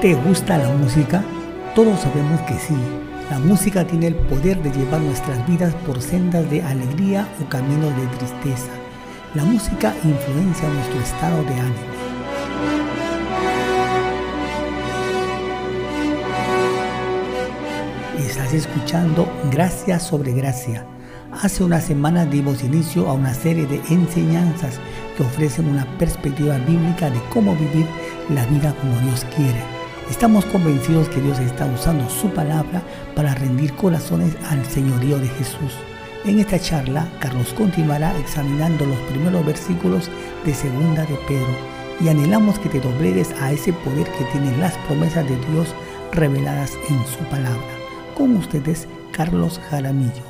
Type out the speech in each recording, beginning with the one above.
¿Te gusta la música? Todos sabemos que sí. La música tiene el poder de llevar nuestras vidas por sendas de alegría o caminos de tristeza. La música influencia nuestro estado de ánimo. Estás escuchando Gracia sobre Gracia. Hace una semana dimos inicio a una serie de enseñanzas que ofrecen una perspectiva bíblica de cómo vivir la vida como Dios quiere Estamos convencidos que Dios está usando su palabra para rendir corazones al señorío de Jesús. En esta charla, Carlos continuará examinando los primeros versículos de Segunda de Pedro y anhelamos que te doblegues a ese poder que tienen las promesas de Dios reveladas en su palabra. Con ustedes, Carlos Jaramillo.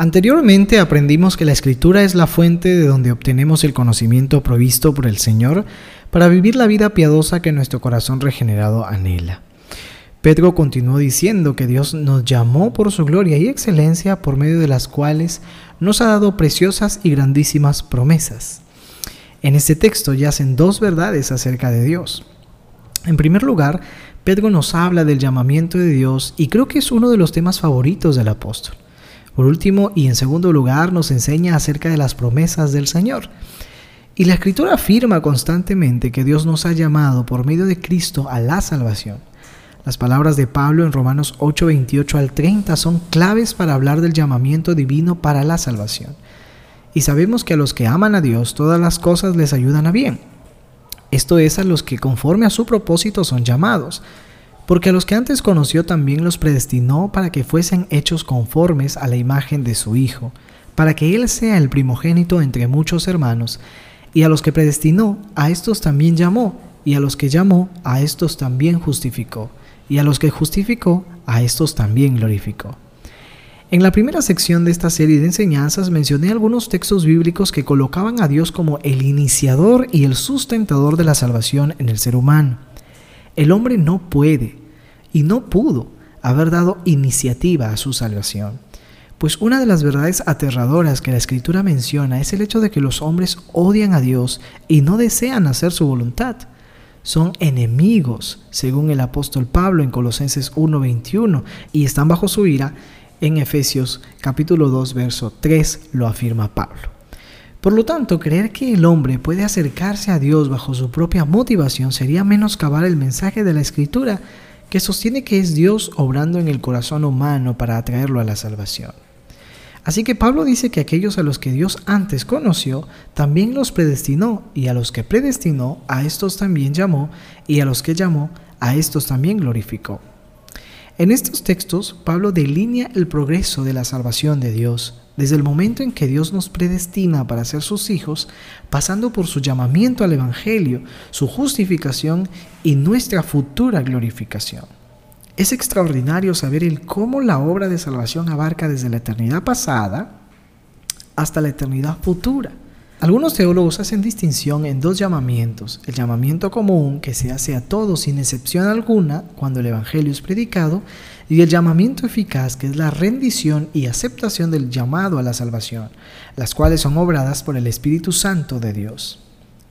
Anteriormente aprendimos que la escritura es la fuente de donde obtenemos el conocimiento provisto por el Señor para vivir la vida piadosa que nuestro corazón regenerado anhela. Pedro continuó diciendo que Dios nos llamó por su gloria y excelencia por medio de las cuales nos ha dado preciosas y grandísimas promesas. En este texto yacen dos verdades acerca de Dios. En primer lugar, Pedro nos habla del llamamiento de Dios y creo que es uno de los temas favoritos del apóstol. Por último y en segundo lugar nos enseña acerca de las promesas del Señor. Y la escritura afirma constantemente que Dios nos ha llamado por medio de Cristo a la salvación. Las palabras de Pablo en Romanos 8, 28 al 30 son claves para hablar del llamamiento divino para la salvación. Y sabemos que a los que aman a Dios todas las cosas les ayudan a bien. Esto es a los que conforme a su propósito son llamados porque a los que antes conoció también los predestinó para que fuesen hechos conformes a la imagen de su Hijo, para que Él sea el primogénito entre muchos hermanos, y a los que predestinó, a estos también llamó, y a los que llamó, a estos también justificó, y a los que justificó, a estos también glorificó. En la primera sección de esta serie de enseñanzas mencioné algunos textos bíblicos que colocaban a Dios como el iniciador y el sustentador de la salvación en el ser humano. El hombre no puede y no pudo haber dado iniciativa a su salvación. Pues una de las verdades aterradoras que la escritura menciona es el hecho de que los hombres odian a Dios y no desean hacer su voluntad. Son enemigos, según el apóstol Pablo en Colosenses 1:21, y están bajo su ira. En Efesios capítulo 2, verso 3 lo afirma Pablo. Por lo tanto, creer que el hombre puede acercarse a Dios bajo su propia motivación sería menoscabar el mensaje de la Escritura que sostiene que es Dios obrando en el corazón humano para atraerlo a la salvación. Así que Pablo dice que aquellos a los que Dios antes conoció, también los predestinó, y a los que predestinó, a estos también llamó, y a los que llamó, a estos también glorificó. En estos textos, Pablo delinea el progreso de la salvación de Dios, desde el momento en que Dios nos predestina para ser sus hijos, pasando por su llamamiento al Evangelio, su justificación y nuestra futura glorificación. Es extraordinario saber el cómo la obra de salvación abarca desde la eternidad pasada hasta la eternidad futura. Algunos teólogos hacen distinción en dos llamamientos, el llamamiento común que se hace a todos sin excepción alguna cuando el Evangelio es predicado y el llamamiento eficaz que es la rendición y aceptación del llamado a la salvación, las cuales son obradas por el Espíritu Santo de Dios.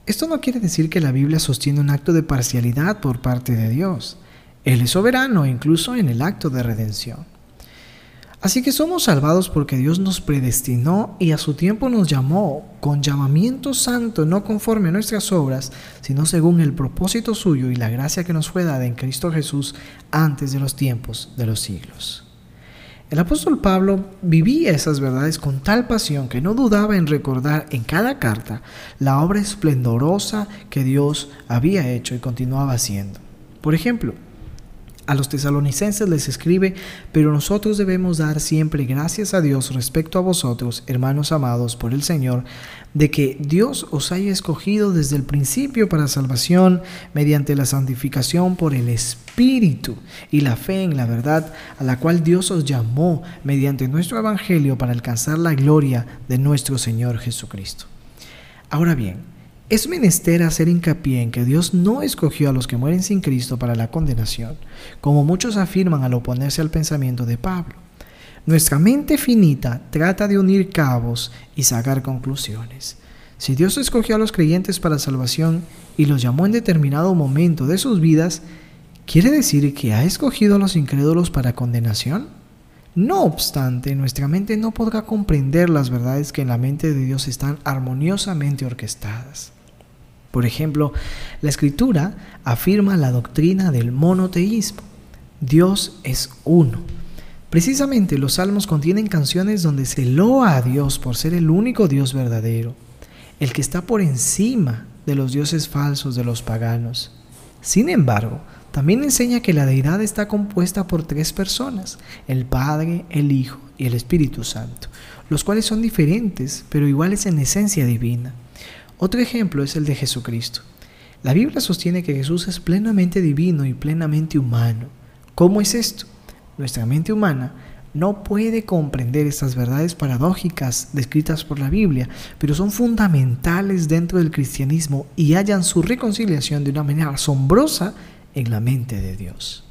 Esto no quiere decir que la Biblia sostiene un acto de parcialidad por parte de Dios. Él es soberano incluso en el acto de redención. Así que somos salvados porque Dios nos predestinó y a su tiempo nos llamó con llamamiento santo, no conforme a nuestras obras, sino según el propósito suyo y la gracia que nos fue dada en Cristo Jesús antes de los tiempos de los siglos. El apóstol Pablo vivía esas verdades con tal pasión que no dudaba en recordar en cada carta la obra esplendorosa que Dios había hecho y continuaba haciendo. Por ejemplo, a los tesalonicenses les escribe, pero nosotros debemos dar siempre gracias a Dios respecto a vosotros, hermanos amados por el Señor, de que Dios os haya escogido desde el principio para salvación mediante la santificación por el Espíritu y la fe en la verdad a la cual Dios os llamó mediante nuestro Evangelio para alcanzar la gloria de nuestro Señor Jesucristo. Ahora bien, es menester hacer hincapié en que Dios no escogió a los que mueren sin Cristo para la condenación, como muchos afirman al oponerse al pensamiento de Pablo. Nuestra mente finita trata de unir cabos y sacar conclusiones. Si Dios escogió a los creyentes para salvación y los llamó en determinado momento de sus vidas, ¿quiere decir que ha escogido a los incrédulos para condenación? No obstante, nuestra mente no podrá comprender las verdades que en la mente de Dios están armoniosamente orquestadas. Por ejemplo, la escritura afirma la doctrina del monoteísmo. Dios es uno. Precisamente los salmos contienen canciones donde se loa a Dios por ser el único Dios verdadero, el que está por encima de los dioses falsos de los paganos. Sin embargo, también enseña que la deidad está compuesta por tres personas, el Padre, el Hijo y el Espíritu Santo, los cuales son diferentes, pero iguales en esencia divina. Otro ejemplo es el de Jesucristo. La Biblia sostiene que Jesús es plenamente divino y plenamente humano. ¿Cómo es esto? Nuestra mente humana no puede comprender estas verdades paradójicas descritas por la Biblia, pero son fundamentales dentro del cristianismo y hallan su reconciliación de una manera asombrosa en la mente de Dios.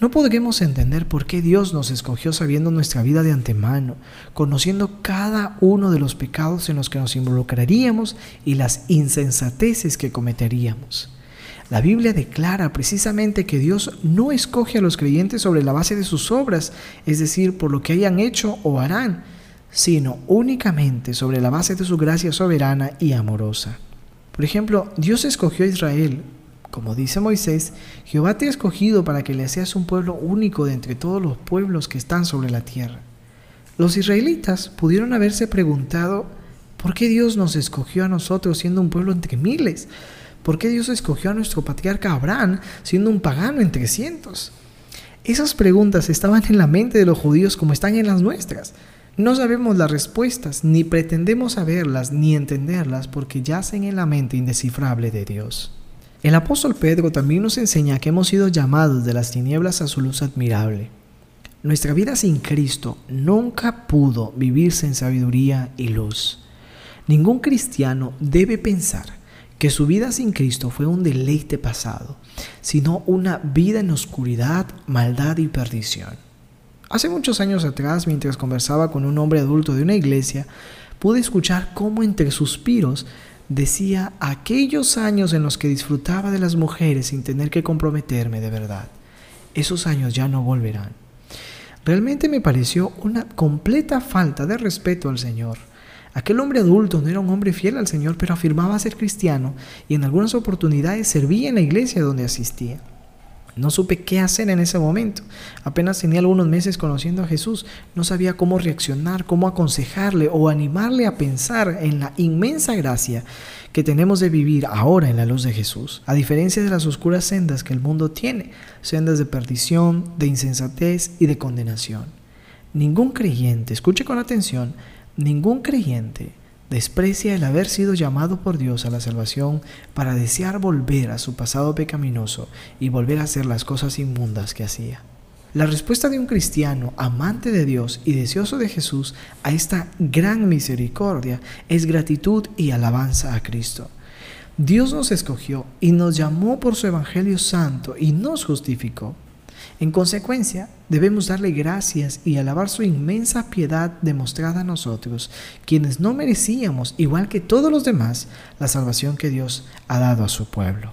No podremos entender por qué Dios nos escogió sabiendo nuestra vida de antemano, conociendo cada uno de los pecados en los que nos involucraríamos y las insensateces que cometeríamos. La Biblia declara precisamente que Dios no escoge a los creyentes sobre la base de sus obras, es decir, por lo que hayan hecho o harán, sino únicamente sobre la base de su gracia soberana y amorosa. Por ejemplo, Dios escogió a Israel como dice Moisés, Jehová te ha escogido para que le seas un pueblo único de entre todos los pueblos que están sobre la tierra. Los israelitas pudieron haberse preguntado, ¿por qué Dios nos escogió a nosotros siendo un pueblo entre miles? ¿Por qué Dios escogió a nuestro patriarca Abraham siendo un pagano entre cientos? Esas preguntas estaban en la mente de los judíos como están en las nuestras. No sabemos las respuestas, ni pretendemos saberlas, ni entenderlas, porque yacen en la mente indescifrable de Dios. El apóstol Pedro también nos enseña que hemos sido llamados de las tinieblas a su luz admirable. Nuestra vida sin Cristo nunca pudo vivirse en sabiduría y luz. Ningún cristiano debe pensar que su vida sin Cristo fue un deleite pasado, sino una vida en oscuridad, maldad y perdición. Hace muchos años atrás, mientras conversaba con un hombre adulto de una iglesia, pude escuchar cómo entre suspiros decía aquellos años en los que disfrutaba de las mujeres sin tener que comprometerme de verdad. Esos años ya no volverán. Realmente me pareció una completa falta de respeto al Señor. Aquel hombre adulto no era un hombre fiel al Señor, pero afirmaba ser cristiano y en algunas oportunidades servía en la iglesia donde asistía. No supe qué hacer en ese momento. Apenas tenía algunos meses conociendo a Jesús. No sabía cómo reaccionar, cómo aconsejarle o animarle a pensar en la inmensa gracia que tenemos de vivir ahora en la luz de Jesús, a diferencia de las oscuras sendas que el mundo tiene, sendas de perdición, de insensatez y de condenación. Ningún creyente, escuche con atención, ningún creyente desprecia el haber sido llamado por Dios a la salvación para desear volver a su pasado pecaminoso y volver a hacer las cosas inmundas que hacía. La respuesta de un cristiano amante de Dios y deseoso de Jesús a esta gran misericordia es gratitud y alabanza a Cristo. Dios nos escogió y nos llamó por su Evangelio Santo y nos justificó. En consecuencia, debemos darle gracias y alabar su inmensa piedad demostrada a nosotros, quienes no merecíamos, igual que todos los demás, la salvación que Dios ha dado a su pueblo.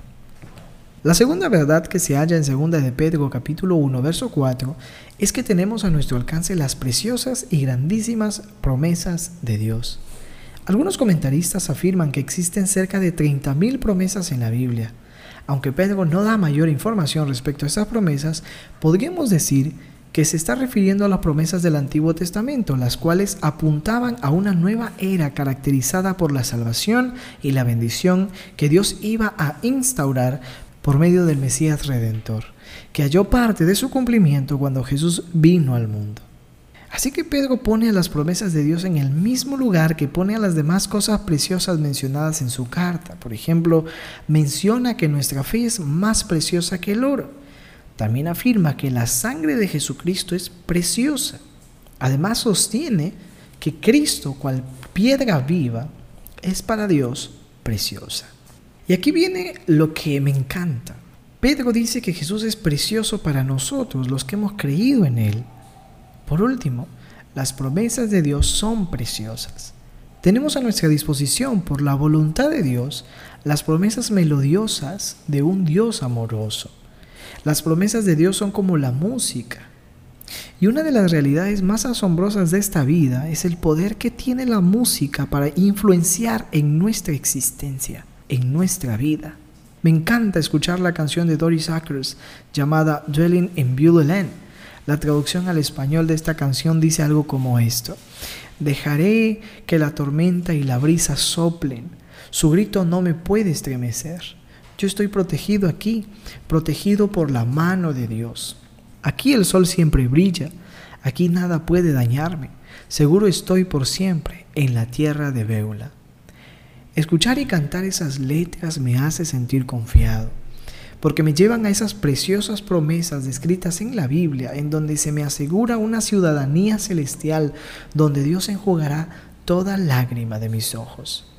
La segunda verdad que se halla en 2 de Pedro capítulo 1 verso 4 es que tenemos a nuestro alcance las preciosas y grandísimas promesas de Dios. Algunos comentaristas afirman que existen cerca de 30.000 promesas en la Biblia. Aunque Pedro no da mayor información respecto a estas promesas, podríamos decir que se está refiriendo a las promesas del Antiguo Testamento, las cuales apuntaban a una nueva era caracterizada por la salvación y la bendición que Dios iba a instaurar por medio del Mesías Redentor, que halló parte de su cumplimiento cuando Jesús vino al mundo. Así que Pedro pone a las promesas de Dios en el mismo lugar que pone a las demás cosas preciosas mencionadas en su carta. Por ejemplo, menciona que nuestra fe es más preciosa que el oro. También afirma que la sangre de Jesucristo es preciosa. Además sostiene que Cristo, cual piedra viva, es para Dios preciosa. Y aquí viene lo que me encanta. Pedro dice que Jesús es precioso para nosotros, los que hemos creído en Él. Por último, las promesas de Dios son preciosas. Tenemos a nuestra disposición, por la voluntad de Dios, las promesas melodiosas de un Dios amoroso. Las promesas de Dios son como la música. Y una de las realidades más asombrosas de esta vida es el poder que tiene la música para influenciar en nuestra existencia, en nuestra vida. Me encanta escuchar la canción de Doris Akers llamada Dwelling in Beulah Land. La traducción al español de esta canción dice algo como esto. Dejaré que la tormenta y la brisa soplen. Su grito no me puede estremecer. Yo estoy protegido aquí, protegido por la mano de Dios. Aquí el sol siempre brilla, aquí nada puede dañarme. Seguro estoy por siempre en la tierra de Beula. Escuchar y cantar esas letras me hace sentir confiado, porque me llevan a esas preciosas promesas descritas en la Biblia, en donde se me asegura una ciudadanía celestial, donde Dios enjugará toda lágrima de mis ojos.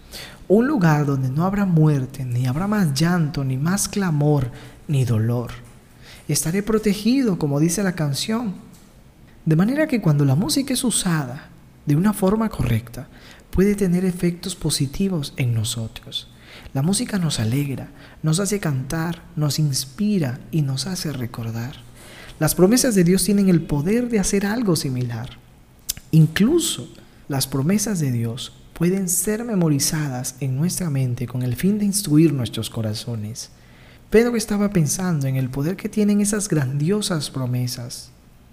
Un lugar donde no habrá muerte, ni habrá más llanto, ni más clamor, ni dolor. Estaré protegido, como dice la canción. De manera que cuando la música es usada de una forma correcta, puede tener efectos positivos en nosotros. La música nos alegra, nos hace cantar, nos inspira y nos hace recordar. Las promesas de Dios tienen el poder de hacer algo similar. Incluso las promesas de Dios pueden ser memorizadas en nuestra mente con el fin de instruir nuestros corazones. Pedro estaba pensando en el poder que tienen esas grandiosas promesas.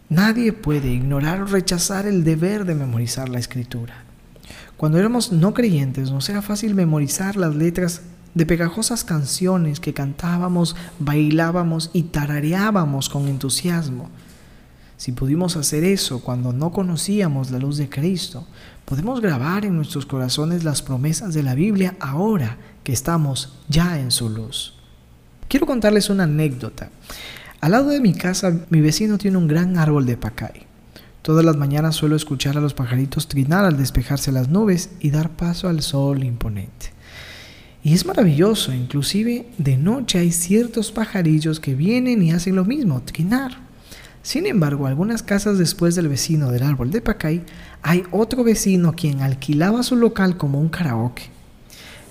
Nadie puede ignorar o rechazar el deber de memorizar la escritura. Cuando éramos no creyentes nos era fácil memorizar las letras de pegajosas canciones que cantábamos, bailábamos y tarareábamos con entusiasmo. Si pudimos hacer eso cuando no conocíamos la luz de Cristo, podemos grabar en nuestros corazones las promesas de la Biblia ahora que estamos ya en su luz. Quiero contarles una anécdota. Al lado de mi casa, mi vecino tiene un gran árbol de pacay. Todas las mañanas suelo escuchar a los pajaritos trinar al despejarse las nubes y dar paso al sol imponente. Y es maravilloso, inclusive de noche hay ciertos pajarillos que vienen y hacen lo mismo, trinar. Sin embargo, algunas casas después del vecino del árbol de Pacay, hay otro vecino quien alquilaba su local como un karaoke.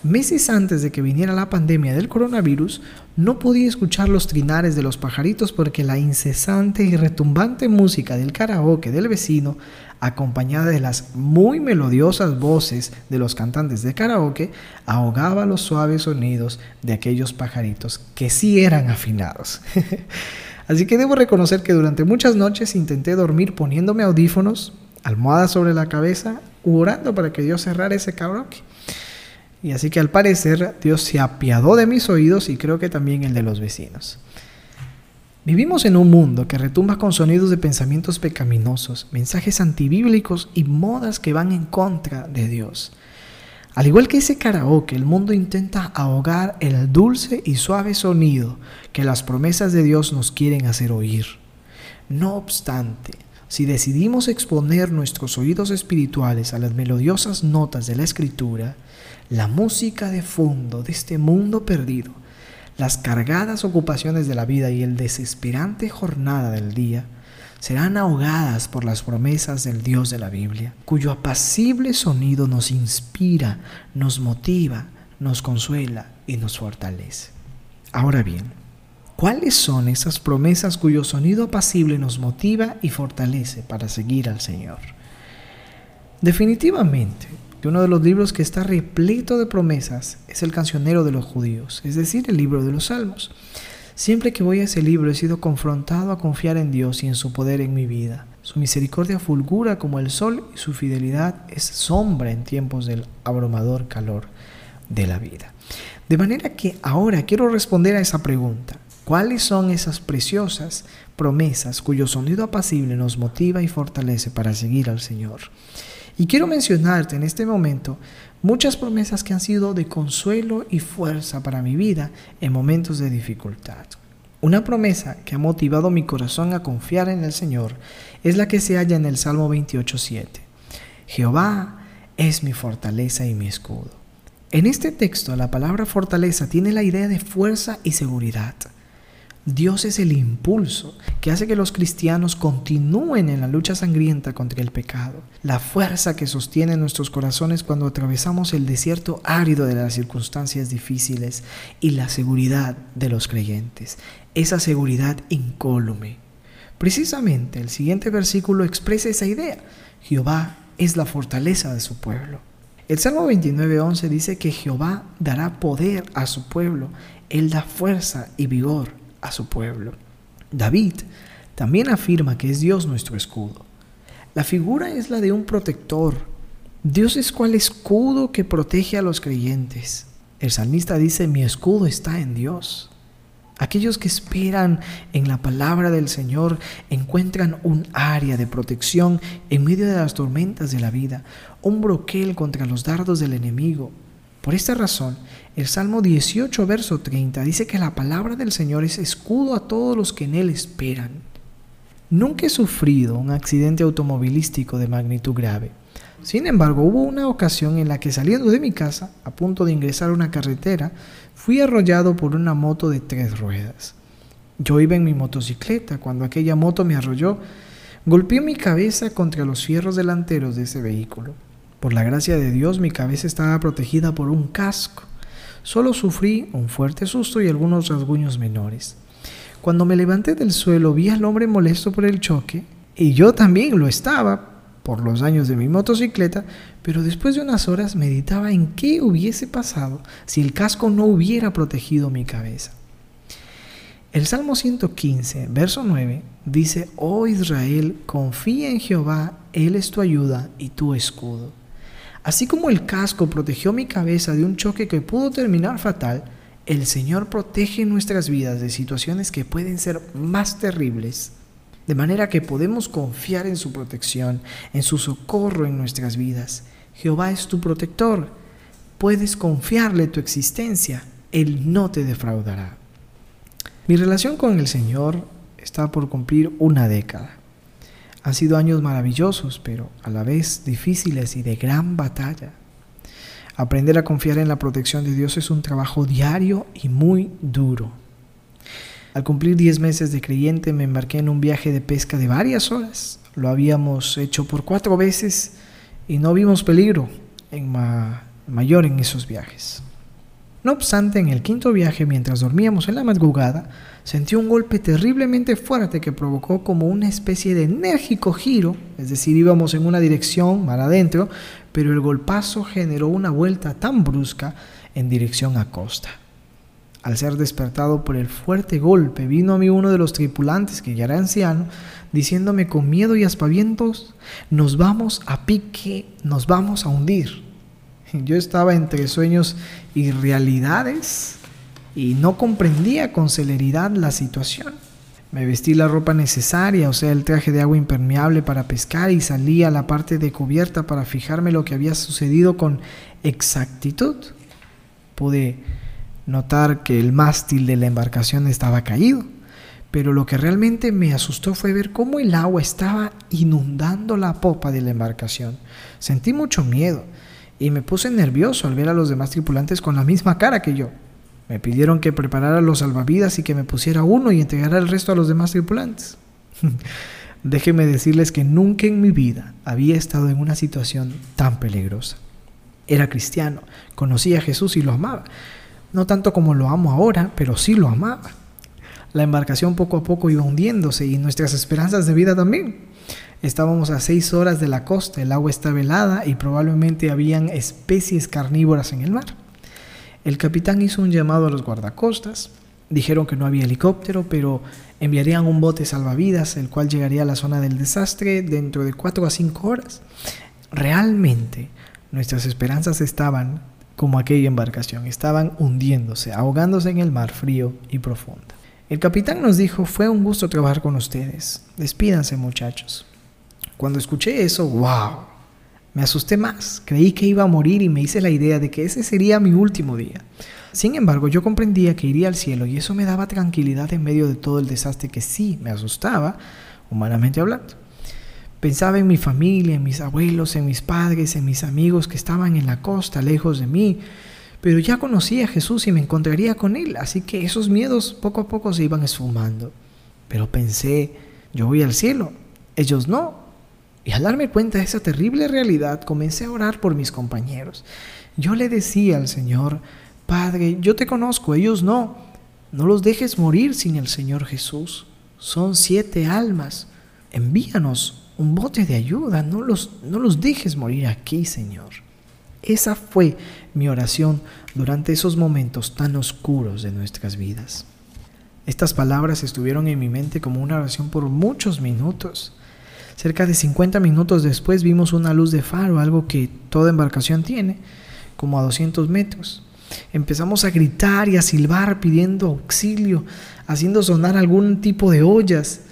Meses antes de que viniera la pandemia del coronavirus, no podía escuchar los trinares de los pajaritos porque la incesante y retumbante música del karaoke del vecino, acompañada de las muy melodiosas voces de los cantantes de karaoke, ahogaba los suaves sonidos de aquellos pajaritos que sí eran afinados. Así que debo reconocer que durante muchas noches intenté dormir poniéndome audífonos, almohadas sobre la cabeza, u orando para que Dios cerrara ese karaoke. Y así que al parecer Dios se apiadó de mis oídos y creo que también el de los vecinos. Vivimos en un mundo que retumba con sonidos de pensamientos pecaminosos, mensajes antibíblicos y modas que van en contra de Dios. Al igual que ese karaoke, el mundo intenta ahogar el dulce y suave sonido que las promesas de Dios nos quieren hacer oír. No obstante, si decidimos exponer nuestros oídos espirituales a las melodiosas notas de la Escritura, la música de fondo de este mundo perdido, las cargadas ocupaciones de la vida y el desesperante jornada del día serán ahogadas por las promesas del Dios de la Biblia, cuyo apacible sonido nos inspira, nos motiva, nos consuela y nos fortalece. Ahora bien, ¿cuáles son esas promesas cuyo sonido apacible nos motiva y fortalece para seguir al Señor? Definitivamente, uno de los libros que está repleto de promesas es el cancionero de los judíos, es decir, el libro de los salmos. Siempre que voy a ese libro he sido confrontado a confiar en Dios y en su poder en mi vida. Su misericordia fulgura como el sol y su fidelidad es sombra en tiempos del abrumador calor de la vida. De manera que ahora quiero responder a esa pregunta. ¿Cuáles son esas preciosas promesas cuyo sonido apacible nos motiva y fortalece para seguir al Señor? Y quiero mencionarte en este momento muchas promesas que han sido de consuelo y fuerza para mi vida en momentos de dificultad. Una promesa que ha motivado mi corazón a confiar en el Señor es la que se halla en el Salmo 28.7. Jehová es mi fortaleza y mi escudo. En este texto la palabra fortaleza tiene la idea de fuerza y seguridad. Dios es el impulso que hace que los cristianos continúen en la lucha sangrienta contra el pecado, la fuerza que sostiene nuestros corazones cuando atravesamos el desierto árido de las circunstancias difíciles y la seguridad de los creyentes, esa seguridad incólume. Precisamente el siguiente versículo expresa esa idea. Jehová es la fortaleza de su pueblo. El Salmo 29.11 dice que Jehová dará poder a su pueblo, Él da fuerza y vigor a su pueblo. David también afirma que es Dios nuestro escudo. La figura es la de un protector. Dios es cual escudo que protege a los creyentes. El salmista dice, mi escudo está en Dios. Aquellos que esperan en la palabra del Señor encuentran un área de protección en medio de las tormentas de la vida, un broquel contra los dardos del enemigo, por esta razón, el Salmo 18, verso 30 dice que la palabra del Señor es escudo a todos los que en Él esperan. Nunca he sufrido un accidente automovilístico de magnitud grave. Sin embargo, hubo una ocasión en la que saliendo de mi casa, a punto de ingresar a una carretera, fui arrollado por una moto de tres ruedas. Yo iba en mi motocicleta cuando aquella moto me arrolló, golpeé mi cabeza contra los fierros delanteros de ese vehículo. Por la gracia de Dios mi cabeza estaba protegida por un casco. Solo sufrí un fuerte susto y algunos rasguños menores. Cuando me levanté del suelo vi al hombre molesto por el choque, y yo también lo estaba por los daños de mi motocicleta, pero después de unas horas meditaba en qué hubiese pasado si el casco no hubiera protegido mi cabeza. El Salmo 115, verso 9, dice, Oh Israel, confía en Jehová, Él es tu ayuda y tu escudo. Así como el casco protegió mi cabeza de un choque que pudo terminar fatal, el Señor protege nuestras vidas de situaciones que pueden ser más terribles, de manera que podemos confiar en su protección, en su socorro en nuestras vidas. Jehová es tu protector, puedes confiarle tu existencia, Él no te defraudará. Mi relación con el Señor está por cumplir una década. Han sido años maravillosos, pero a la vez difíciles y de gran batalla. Aprender a confiar en la protección de Dios es un trabajo diario y muy duro. Al cumplir 10 meses de creyente me embarqué en un viaje de pesca de varias horas. Lo habíamos hecho por cuatro veces y no vimos peligro en mayor en esos viajes. No obstante, en el quinto viaje, mientras dormíamos en la madrugada, sentí un golpe terriblemente fuerte que provocó como una especie de enérgico giro, es decir, íbamos en una dirección, mar adentro, pero el golpazo generó una vuelta tan brusca en dirección a costa. Al ser despertado por el fuerte golpe, vino a mí uno de los tripulantes, que ya era anciano, diciéndome con miedo y aspavientos, nos vamos a pique, nos vamos a hundir. Yo estaba entre sueños y realidades y no comprendía con celeridad la situación. Me vestí la ropa necesaria, o sea, el traje de agua impermeable para pescar y salí a la parte de cubierta para fijarme lo que había sucedido con exactitud. Pude notar que el mástil de la embarcación estaba caído, pero lo que realmente me asustó fue ver cómo el agua estaba inundando la popa de la embarcación. Sentí mucho miedo y me puse nervioso al ver a los demás tripulantes con la misma cara que yo. Me pidieron que preparara los salvavidas y que me pusiera uno y entregara el resto a los demás tripulantes. Déjenme decirles que nunca en mi vida había estado en una situación tan peligrosa. Era cristiano, conocía a Jesús y lo amaba. No tanto como lo amo ahora, pero sí lo amaba. La embarcación poco a poco iba hundiéndose y nuestras esperanzas de vida también. Estábamos a seis horas de la costa, el agua estaba helada y probablemente habían especies carnívoras en el mar. El capitán hizo un llamado a los guardacostas. Dijeron que no había helicóptero, pero enviarían un bote salvavidas, el cual llegaría a la zona del desastre dentro de cuatro a cinco horas. Realmente, nuestras esperanzas estaban como aquella embarcación, estaban hundiéndose, ahogándose en el mar frío y profundo. El capitán nos dijo, fue un gusto trabajar con ustedes. Despídanse muchachos. Cuando escuché eso, wow, me asusté más. Creí que iba a morir y me hice la idea de que ese sería mi último día. Sin embargo, yo comprendía que iría al cielo y eso me daba tranquilidad en medio de todo el desastre que sí me asustaba, humanamente hablando. Pensaba en mi familia, en mis abuelos, en mis padres, en mis amigos que estaban en la costa, lejos de mí, pero ya conocía a Jesús y me encontraría con Él, así que esos miedos poco a poco se iban esfumando. Pero pensé, yo voy al cielo, ellos no. Y al darme cuenta de esa terrible realidad, comencé a orar por mis compañeros. Yo le decía al Señor, Padre, yo te conozco, ellos no. No los dejes morir sin el Señor Jesús. Son siete almas. Envíanos un bote de ayuda. No los, no los dejes morir aquí, Señor. Esa fue mi oración durante esos momentos tan oscuros de nuestras vidas. Estas palabras estuvieron en mi mente como una oración por muchos minutos. Cerca de 50 minutos después vimos una luz de faro, algo que toda embarcación tiene, como a 200 metros. Empezamos a gritar y a silbar pidiendo auxilio, haciendo sonar algún tipo de ollas.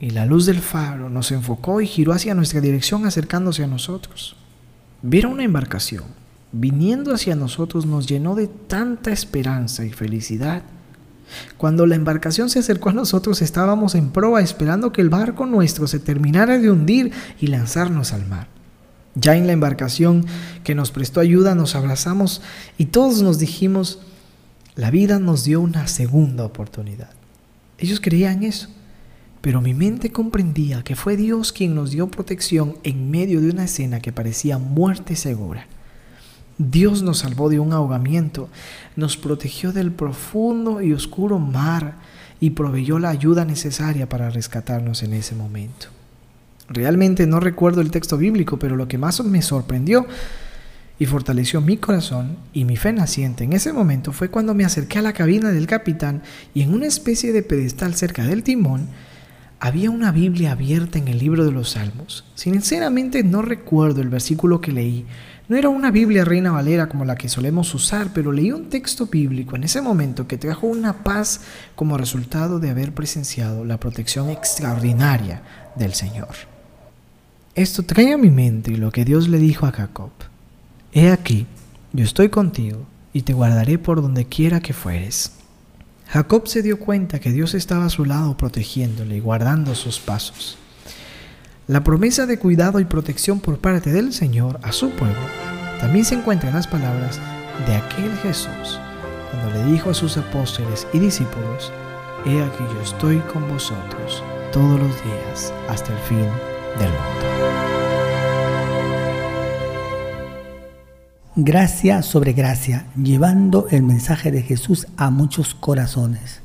Y la luz del faro nos enfocó y giró hacia nuestra dirección acercándose a nosotros. Ver una embarcación viniendo hacia nosotros nos llenó de tanta esperanza y felicidad. Cuando la embarcación se acercó a nosotros estábamos en proa esperando que el barco nuestro se terminara de hundir y lanzarnos al mar. Ya en la embarcación que nos prestó ayuda nos abrazamos y todos nos dijimos, la vida nos dio una segunda oportunidad. Ellos creían eso, pero mi mente comprendía que fue Dios quien nos dio protección en medio de una escena que parecía muerte segura. Dios nos salvó de un ahogamiento, nos protegió del profundo y oscuro mar y proveyó la ayuda necesaria para rescatarnos en ese momento. Realmente no recuerdo el texto bíblico, pero lo que más me sorprendió y fortaleció mi corazón y mi fe naciente en ese momento fue cuando me acerqué a la cabina del capitán y en una especie de pedestal cerca del timón había una Biblia abierta en el libro de los Salmos. Sinceramente no recuerdo el versículo que leí. No era una Biblia Reina Valera como la que solemos usar, pero leí un texto bíblico en ese momento que trajo una paz como resultado de haber presenciado la protección extraordinaria del Señor. Esto trae a mi mente lo que Dios le dijo a Jacob. He aquí, yo estoy contigo y te guardaré por donde quiera que fueres. Jacob se dio cuenta que Dios estaba a su lado protegiéndole y guardando sus pasos. La promesa de cuidado y protección por parte del Señor a su pueblo también se encuentra en las palabras de aquel Jesús cuando le dijo a sus apóstoles y discípulos, He aquí yo estoy con vosotros todos los días hasta el fin del mundo. Gracia sobre gracia, llevando el mensaje de Jesús a muchos corazones.